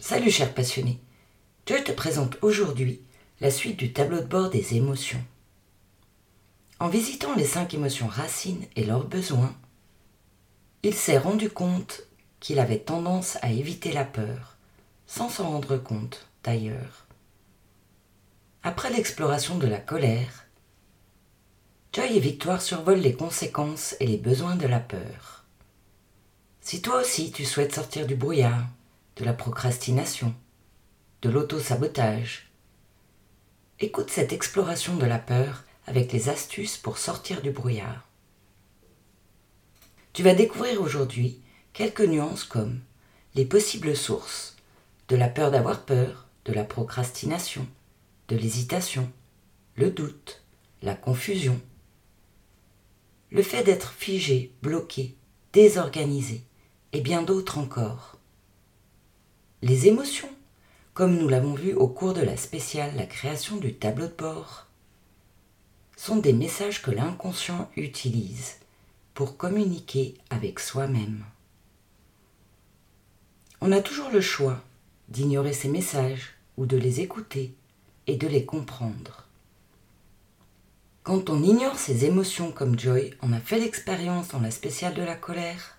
Salut cher passionné, je te présente aujourd'hui la suite du tableau de bord des émotions. En visitant les cinq émotions racines et leurs besoins, il s'est rendu compte qu'il avait tendance à éviter la peur, sans s'en rendre compte d'ailleurs. Après l'exploration de la colère, Joy et Victoire survolent les conséquences et les besoins de la peur. Si toi aussi tu souhaites sortir du brouillard, de la procrastination, de l'auto-sabotage, écoute cette exploration de la peur avec les astuces pour sortir du brouillard. Tu vas découvrir aujourd'hui quelques nuances comme les possibles sources de la peur d'avoir peur, de la procrastination, de l'hésitation, le doute, la confusion, le fait d'être figé, bloqué, désorganisé et bien d'autres encore. Les émotions, comme nous l'avons vu au cours de la spéciale La création du tableau de bord, sont des messages que l'inconscient utilise pour communiquer avec soi-même. On a toujours le choix d'ignorer ces messages ou de les écouter et de les comprendre. Quand on ignore ces émotions comme Joy en a fait l'expérience dans la spéciale de la colère,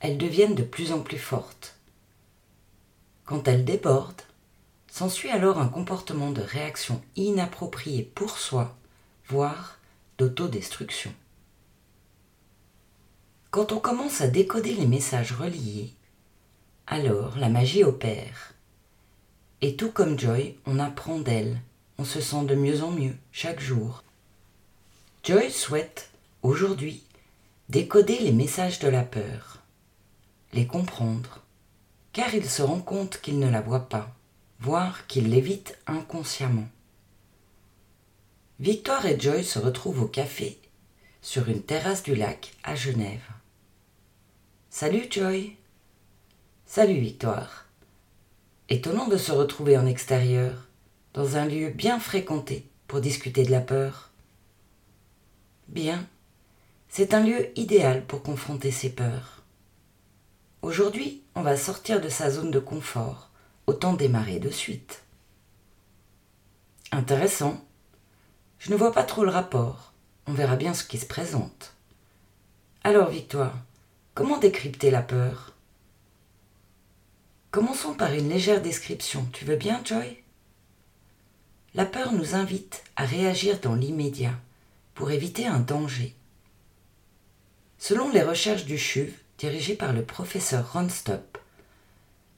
elles deviennent de plus en plus fortes. Quand elles débordent, s'ensuit alors un comportement de réaction inapproprié pour soi, voire d'autodestruction. Quand on commence à décoder les messages reliés, alors la magie opère. Et tout comme Joy, on apprend d'elle, on se sent de mieux en mieux chaque jour. Joy souhaite, aujourd'hui, décoder les messages de la peur, les comprendre, car il se rend compte qu'il ne la voit pas, voire qu'il l'évite inconsciemment. Victoire et Joy se retrouvent au café, sur une terrasse du lac à Genève. Salut Joy. Salut Victoire. Étonnant de se retrouver en extérieur, dans un lieu bien fréquenté pour discuter de la peur. Bien, c'est un lieu idéal pour confronter ses peurs. Aujourd'hui, on va sortir de sa zone de confort, autant démarrer de suite. Intéressant. Je ne vois pas trop le rapport. On verra bien ce qui se présente. Alors, Victoire, Comment décrypter la peur? Commençons par une légère description. Tu veux bien, Joy? La peur nous invite à réagir dans l'immédiat pour éviter un danger. Selon les recherches du CHUV, dirigées par le professeur Ronstop,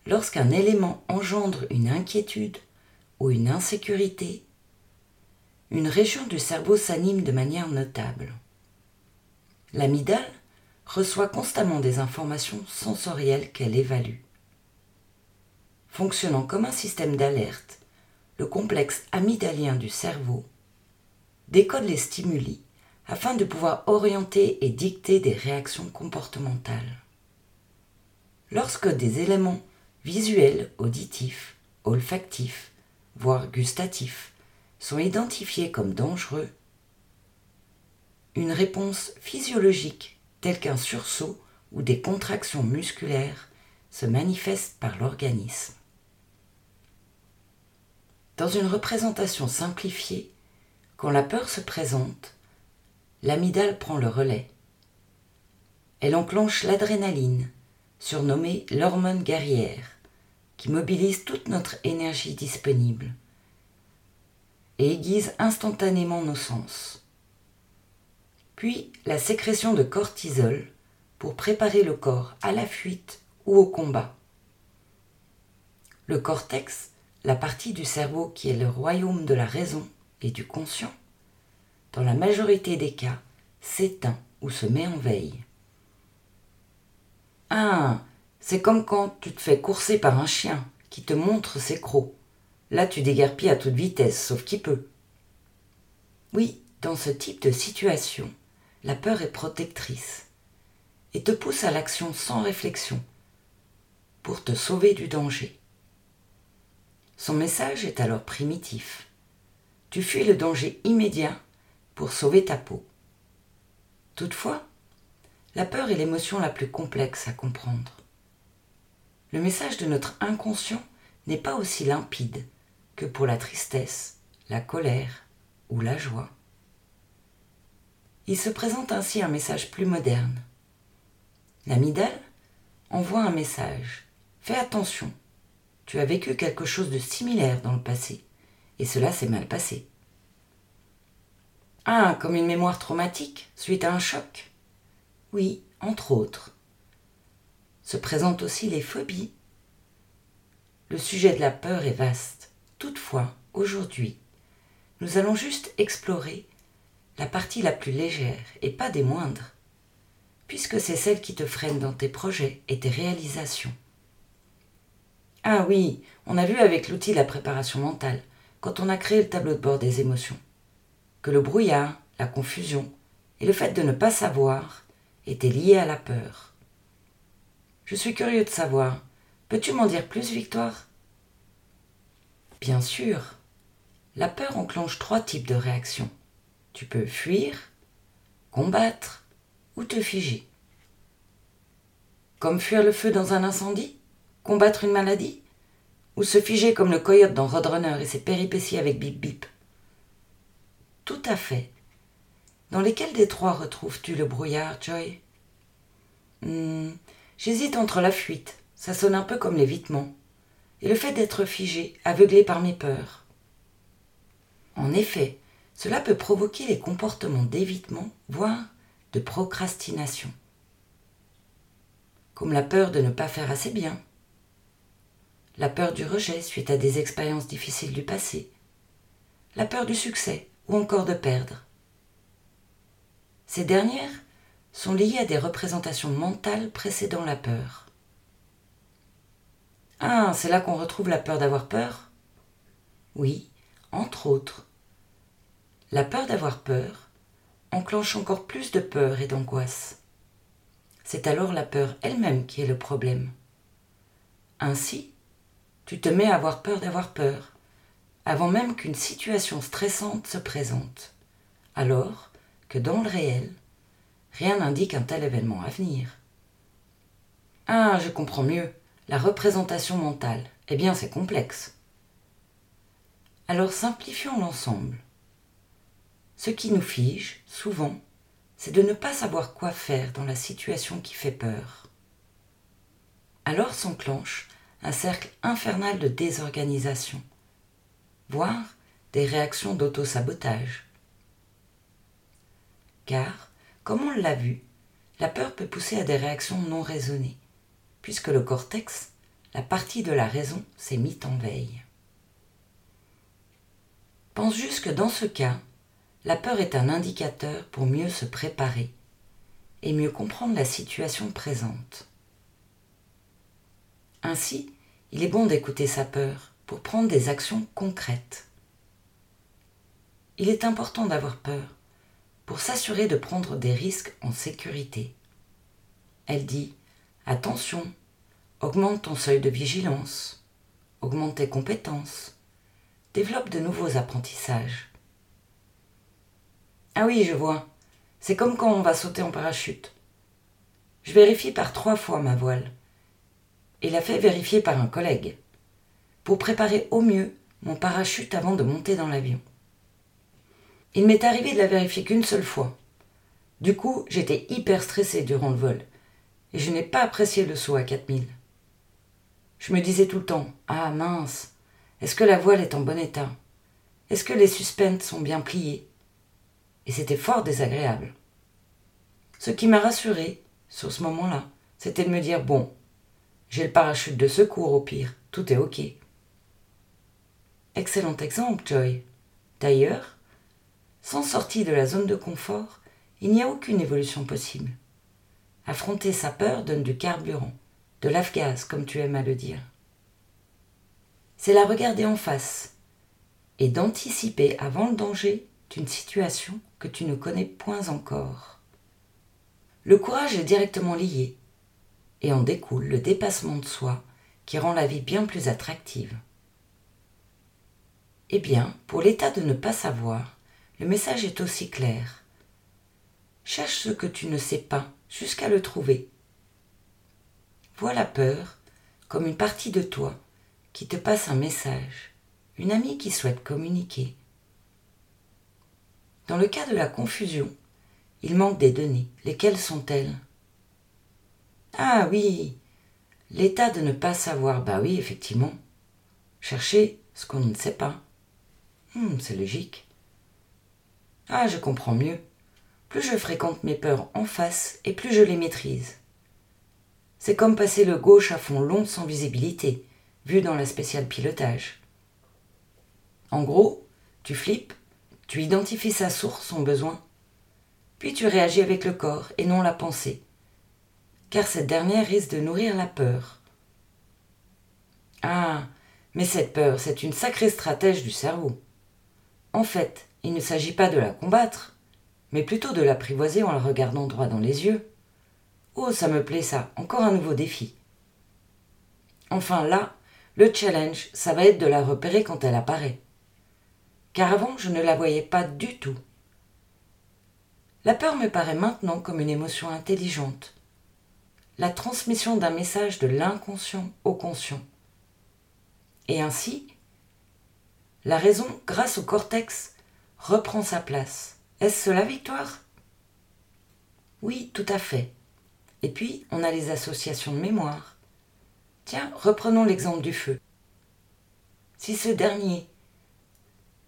lorsqu'un élément engendre une inquiétude ou une insécurité, une région du cerveau s'anime de manière notable. L'amygdale reçoit constamment des informations sensorielles qu'elle évalue. Fonctionnant comme un système d'alerte, le complexe amygdalien du cerveau décode les stimuli afin de pouvoir orienter et dicter des réactions comportementales. Lorsque des éléments visuels, auditifs, olfactifs, voire gustatifs sont identifiés comme dangereux, une réponse physiologique tels qu'un sursaut ou des contractions musculaires, se manifestent par l'organisme. Dans une représentation simplifiée, quand la peur se présente, l'amygdale prend le relais. Elle enclenche l'adrénaline, surnommée l'hormone guerrière, qui mobilise toute notre énergie disponible et aiguise instantanément nos sens puis la sécrétion de cortisol pour préparer le corps à la fuite ou au combat. Le cortex, la partie du cerveau qui est le royaume de la raison et du conscient, dans la majorité des cas, s'éteint ou se met en veille. Ah, c'est comme quand tu te fais courser par un chien qui te montre ses crocs. Là, tu déguerpilles à toute vitesse, sauf qui peut. Oui, dans ce type de situation, la peur est protectrice et te pousse à l'action sans réflexion pour te sauver du danger. Son message est alors primitif. Tu fuis le danger immédiat pour sauver ta peau. Toutefois, la peur est l'émotion la plus complexe à comprendre. Le message de notre inconscient n'est pas aussi limpide que pour la tristesse, la colère ou la joie. Il se présente ainsi un message plus moderne. L'amidale envoie un message. Fais attention, tu as vécu quelque chose de similaire dans le passé, et cela s'est mal passé. Ah, comme une mémoire traumatique suite à un choc Oui, entre autres. Se présentent aussi les phobies. Le sujet de la peur est vaste. Toutefois, aujourd'hui, nous allons juste explorer la partie la plus légère et pas des moindres, puisque c'est celle qui te freine dans tes projets et tes réalisations. Ah oui, on a vu avec l'outil la préparation mentale, quand on a créé le tableau de bord des émotions, que le brouillard, la confusion et le fait de ne pas savoir étaient liés à la peur. Je suis curieux de savoir, peux-tu m'en dire plus, Victoire? Bien sûr. La peur enclenche trois types de réactions. Tu peux fuir, combattre ou te figer. Comme fuir le feu dans un incendie? Combattre une maladie Ou se figer comme le coyote dans Roadrunner et ses péripéties avec Bip Bip. Tout à fait. Dans lesquels des trois retrouves-tu le brouillard, Joy? Hmm, J'hésite entre la fuite, ça sonne un peu comme l'évitement, et le fait d'être figé, aveuglé par mes peurs. En effet, cela peut provoquer les comportements d'évitement, voire de procrastination, comme la peur de ne pas faire assez bien, la peur du rejet suite à des expériences difficiles du passé, la peur du succès ou encore de perdre. Ces dernières sont liées à des représentations mentales précédant la peur. Ah, c'est là qu'on retrouve la peur d'avoir peur? Oui, entre autres. La peur d'avoir peur enclenche encore plus de peur et d'angoisse. C'est alors la peur elle-même qui est le problème. Ainsi, tu te mets à avoir peur d'avoir peur, avant même qu'une situation stressante se présente, alors que dans le réel, rien n'indique un tel événement à venir. Ah, je comprends mieux, la représentation mentale. Eh bien, c'est complexe. Alors simplifions l'ensemble. Ce qui nous fige, souvent, c'est de ne pas savoir quoi faire dans la situation qui fait peur. Alors s'enclenche un cercle infernal de désorganisation, voire des réactions d'auto-sabotage. Car, comme on l'a vu, la peur peut pousser à des réactions non raisonnées, puisque le cortex, la partie de la raison, s'est mise en veille. Pense juste que dans ce cas, la peur est un indicateur pour mieux se préparer et mieux comprendre la situation présente. Ainsi, il est bon d'écouter sa peur pour prendre des actions concrètes. Il est important d'avoir peur pour s'assurer de prendre des risques en sécurité. Elle dit Attention, augmente ton seuil de vigilance, augmente tes compétences, développe de nouveaux apprentissages. Ah oui, je vois. C'est comme quand on va sauter en parachute. Je vérifie par trois fois ma voile et la fait vérifier par un collègue pour préparer au mieux mon parachute avant de monter dans l'avion. Il m'est arrivé de la vérifier qu'une seule fois. Du coup, j'étais hyper stressée durant le vol et je n'ai pas apprécié le saut à 4000. Je me disais tout le temps Ah mince, est-ce que la voile est en bon état? Est-ce que les suspentes sont bien pliées et c'était fort désagréable. Ce qui m'a rassuré sur ce moment-là, c'était de me dire bon, j'ai le parachute de secours au pire, tout est ok. Excellent exemple, Joy. D'ailleurs, sans sortie de la zone de confort, il n'y a aucune évolution possible. Affronter sa peur donne du carburant, de l'afgaz, comme tu aimes à le dire. C'est la regarder en face et d'anticiper avant le danger d'une situation que tu ne connais point encore. Le courage est directement lié, et en découle le dépassement de soi qui rend la vie bien plus attractive. Eh bien, pour l'état de ne pas savoir, le message est aussi clair. Cherche ce que tu ne sais pas jusqu'à le trouver. Vois la peur comme une partie de toi qui te passe un message, une amie qui souhaite communiquer. Dans le cas de la confusion, il manque des données. Lesquelles sont-elles? Ah oui, l'état de ne pas savoir. Bah oui, effectivement. Chercher ce qu'on ne sait pas. Hmm, c'est logique. Ah, je comprends mieux. Plus je fréquente mes peurs en face et plus je les maîtrise. C'est comme passer le gauche à fond long sans visibilité, vu dans la spéciale pilotage. En gros, tu flippes, tu identifies sa source, son besoin, puis tu réagis avec le corps et non la pensée, car cette dernière risque de nourrir la peur. Ah, mais cette peur, c'est une sacrée stratège du cerveau. En fait, il ne s'agit pas de la combattre, mais plutôt de l'apprivoiser en la regardant droit dans les yeux. Oh, ça me plaît ça, encore un nouveau défi. Enfin là, le challenge, ça va être de la repérer quand elle apparaît. Car avant, je ne la voyais pas du tout. La peur me paraît maintenant comme une émotion intelligente, la transmission d'un message de l'inconscient au conscient. Et ainsi, la raison, grâce au cortex, reprend sa place. Est-ce la victoire? Oui, tout à fait. Et puis, on a les associations de mémoire. Tiens, reprenons l'exemple du feu. Si ce dernier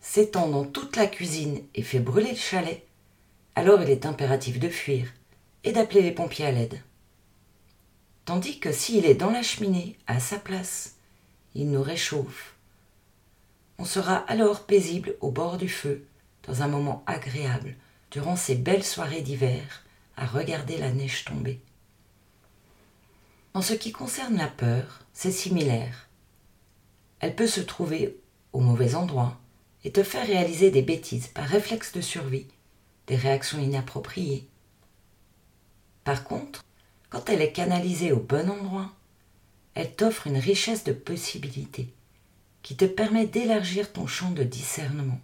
s'étend dans toute la cuisine et fait brûler le chalet, alors il est impératif de fuir et d'appeler les pompiers à l'aide. Tandis que s'il est dans la cheminée, à sa place, il nous réchauffe. On sera alors paisible au bord du feu, dans un moment agréable, durant ces belles soirées d'hiver, à regarder la neige tomber. En ce qui concerne la peur, c'est similaire. Elle peut se trouver au mauvais endroit et te faire réaliser des bêtises par réflexe de survie des réactions inappropriées. Par contre, quand elle est canalisée au bon endroit, elle t'offre une richesse de possibilités qui te permet d'élargir ton champ de discernement.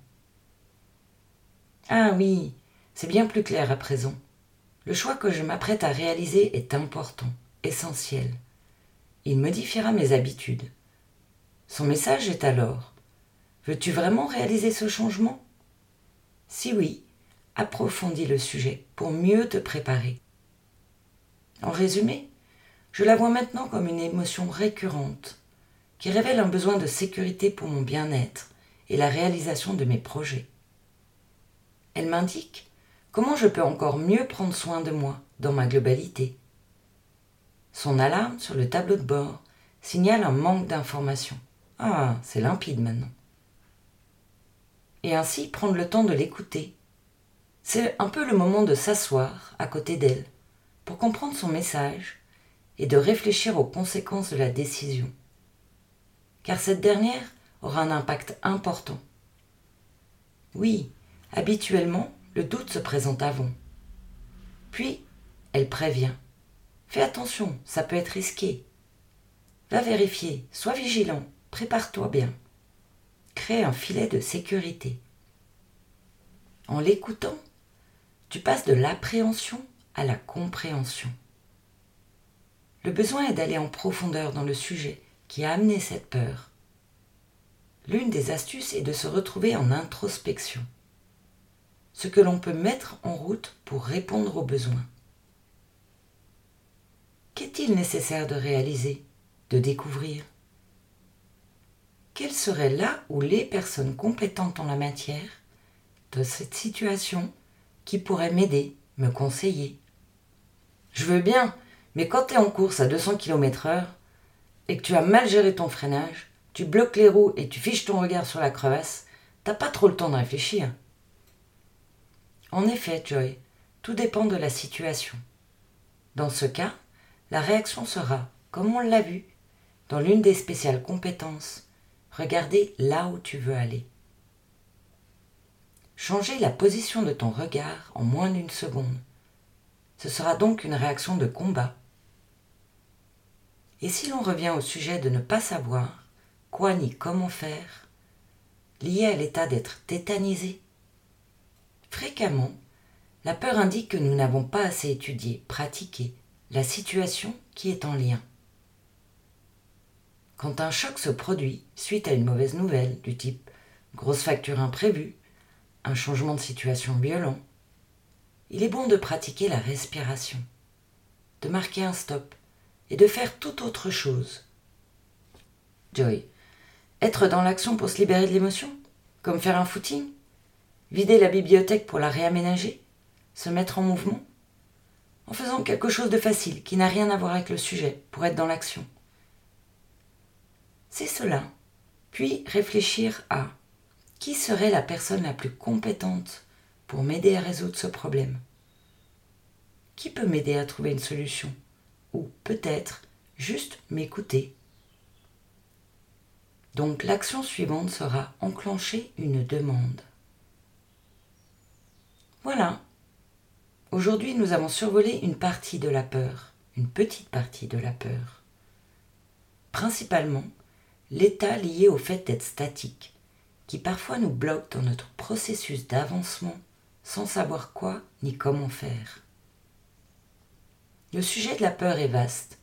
Ah oui, c'est bien plus clair à présent. Le choix que je m'apprête à réaliser est important, essentiel. Il modifiera mes habitudes. Son message est alors Veux-tu vraiment réaliser ce changement? Si oui, approfondis le sujet pour mieux te préparer. En résumé, je la vois maintenant comme une émotion récurrente qui révèle un besoin de sécurité pour mon bien-être et la réalisation de mes projets. Elle m'indique comment je peux encore mieux prendre soin de moi dans ma globalité. Son alarme sur le tableau de bord signale un manque d'information. Ah, c'est limpide maintenant. Et ainsi prendre le temps de l'écouter c'est un peu le moment de s'asseoir à côté d'elle pour comprendre son message et de réfléchir aux conséquences de la décision. Car cette dernière aura un impact important. Oui, habituellement, le doute se présente avant. Puis, elle prévient. Fais attention, ça peut être risqué. Va vérifier, sois vigilant, prépare-toi bien. Crée un filet de sécurité. En l'écoutant, tu passes de l'appréhension à la compréhension. Le besoin est d'aller en profondeur dans le sujet qui a amené cette peur. L'une des astuces est de se retrouver en introspection, ce que l'on peut mettre en route pour répondre aux besoins. Qu'est-il nécessaire de réaliser, de découvrir? Quelles seraient là où les personnes compétentes en la matière de cette situation qui pourrait m'aider, me conseiller? Je veux bien, mais quand tu es en course à 200 km/h et que tu as mal géré ton freinage, tu bloques les roues et tu fiches ton regard sur la crevasse, t'as pas trop le temps de réfléchir. En effet, Joy, tout dépend de la situation. Dans ce cas, la réaction sera, comme on l'a vu, dans l'une des spéciales compétences, regarder là où tu veux aller. Changer la position de ton regard en moins d'une seconde. Ce sera donc une réaction de combat. Et si l'on revient au sujet de ne pas savoir quoi ni comment faire, liée à l'état d'être tétanisé Fréquemment, la peur indique que nous n'avons pas assez étudié, pratiqué la situation qui est en lien. Quand un choc se produit suite à une mauvaise nouvelle du type grosse facture imprévue, un changement de situation violent, il est bon de pratiquer la respiration, de marquer un stop et de faire toute autre chose. Joy, être dans l'action pour se libérer de l'émotion, comme faire un footing, vider la bibliothèque pour la réaménager, se mettre en mouvement, en faisant quelque chose de facile qui n'a rien à voir avec le sujet pour être dans l'action. C'est cela. Puis réfléchir à qui serait la personne la plus compétente pour m'aider à résoudre ce problème Qui peut m'aider à trouver une solution? Ou peut-être juste m'écouter Donc l'action suivante sera enclencher une demande. Voilà. Aujourd'hui, nous avons survolé une partie de la peur, une petite partie de la peur. Principalement, l'état lié au fait d'être statique, qui parfois nous bloque dans notre processus d'avancement sans savoir quoi ni comment faire. Le sujet de la peur est vaste.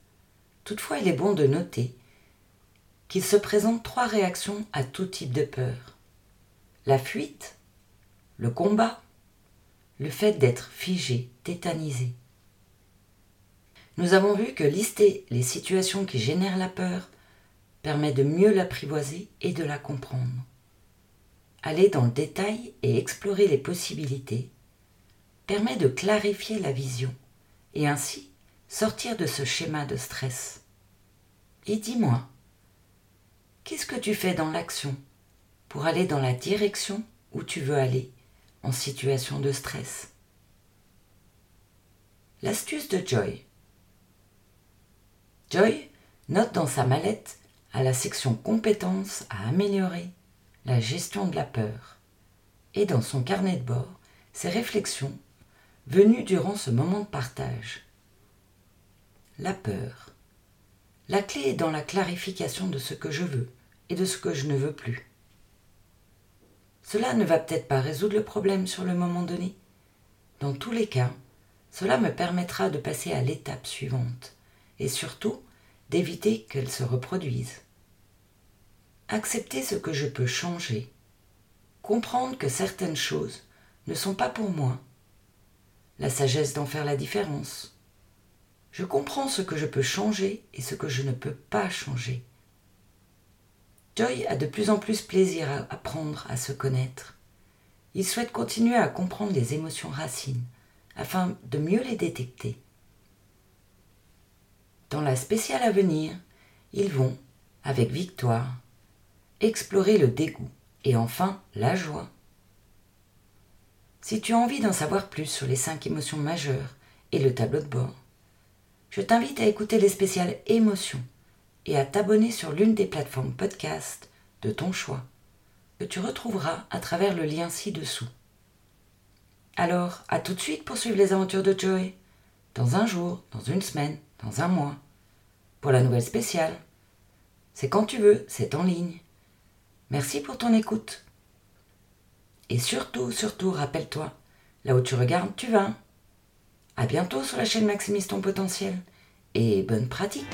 Toutefois, il est bon de noter qu'il se présente trois réactions à tout type de peur. La fuite, le combat, le fait d'être figé, tétanisé. Nous avons vu que lister les situations qui génèrent la peur permet de mieux l'apprivoiser et de la comprendre. Aller dans le détail et explorer les possibilités permet de clarifier la vision et ainsi sortir de ce schéma de stress. Et dis-moi, qu'est-ce que tu fais dans l'action pour aller dans la direction où tu veux aller en situation de stress? L'astuce de Joy. Joy note dans sa mallette à la section compétences à améliorer la gestion de la peur et dans son carnet de bord ses réflexions venues durant ce moment de partage. La peur. La clé est dans la clarification de ce que je veux et de ce que je ne veux plus. Cela ne va peut-être pas résoudre le problème sur le moment donné. Dans tous les cas, cela me permettra de passer à l'étape suivante et surtout d'éviter qu'elle se reproduise accepter ce que je peux changer, comprendre que certaines choses ne sont pas pour moi, la sagesse d'en faire la différence. Je comprends ce que je peux changer et ce que je ne peux pas changer. Joy a de plus en plus plaisir à apprendre à se connaître. Il souhaite continuer à comprendre les émotions racines afin de mieux les détecter. Dans la spéciale à venir, ils vont, avec victoire, explorer le dégoût et enfin la joie. Si tu as envie d'en savoir plus sur les cinq émotions majeures et le tableau de bord, je t'invite à écouter les spéciales émotions et à t'abonner sur l'une des plateformes podcast de ton choix, que tu retrouveras à travers le lien ci-dessous. Alors, à tout de suite pour suivre les aventures de Joey, dans un jour, dans une semaine, dans un mois, pour la nouvelle spéciale. C'est quand tu veux, c'est en ligne. Merci pour ton écoute. Et surtout, surtout, rappelle-toi, là où tu regardes, tu vas. À bientôt sur la chaîne Maximise ton potentiel et bonne pratique.